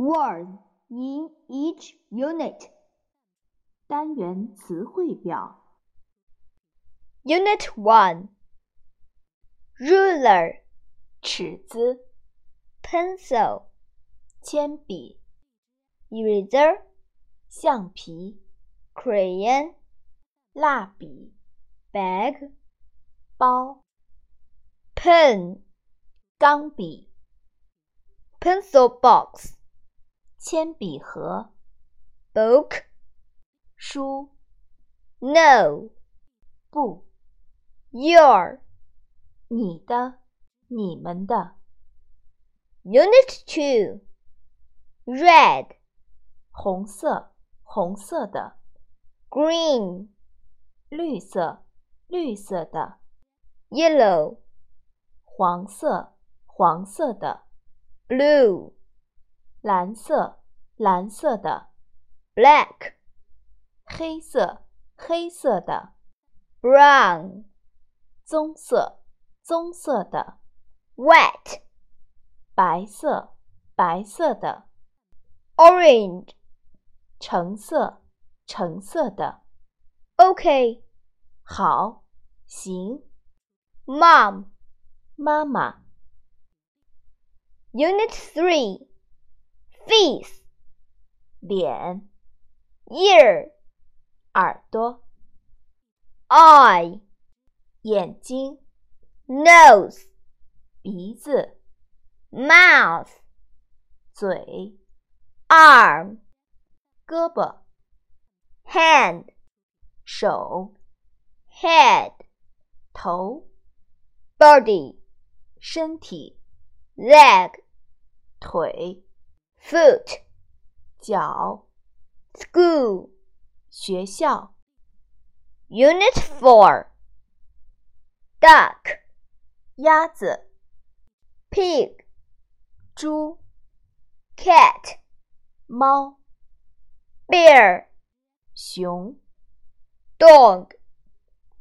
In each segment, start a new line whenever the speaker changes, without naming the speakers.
Words in each unit.
单元词汇表。
Unit 1 Ruler,
尺子、
pencil,
铅笔、
eraser,
橡皮、
crayon,
蜡笔、
bag,
包、
pen,
钢笔、
pencil box,
铅笔盒、
book,
书、
no,
布、
your.
你的、你们的、
Unit 2 Red,
红色、红色的、
green,
绿色、绿色的、
yellow,
黄色、黄色的、
blue,
蓝色、蓝色的、
black,
黑色、黑色的、
brown,
棕色、棕色的、
；white，
白色、白色的、
orange.
橙色、橙色的。
Okay,
好，行
，mom.
妈妈。
Unit 3 Face,
脸、
ear,
耳朵、
eye,
眼睛、
nose,
鼻子、
mouth,
嘴、
arm,
胳膊、
hand,
手、
head,
头、
body,
身体、
leg,
腿、
foot,
脚、
school.
学校、
Unit 4 Duck,
鸭子、
pig,
猪、
cat,
猫、
bear,
熊、
dog,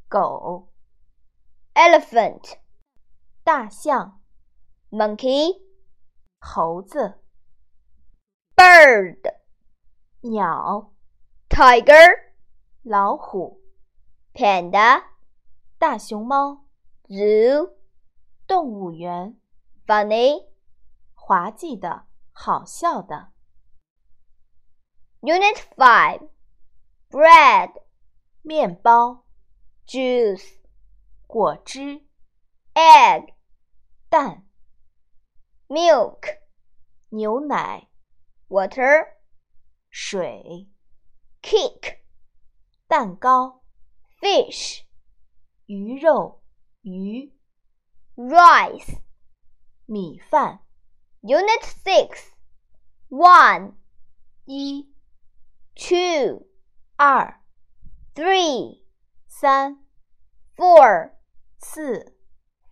狗、
elephant,
大象、
monkey,
猴子、
Bird,
鸟、
tiger,
老虎、
panda,
大熊猫、
zoo,
动物园、
funny.
滑稽的、好笑的、
Unit 5 bread,
面包、
juice,
果汁、
egg,
蛋、
milk,
牛奶、
water,
水、
cake,
蛋糕、
fish,
鱼肉、鱼、
rice.
米饭、
Unit 6 1,
一、
2,
二、
3,
三、
4,
四、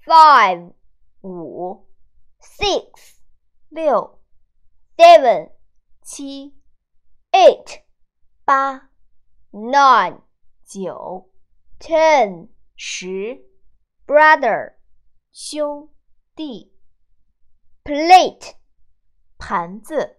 5,
五、
6,
六、
7,
七、
8,
八、
9,
九、
10,
十、
brother,
兄弟、
plate,
盘子、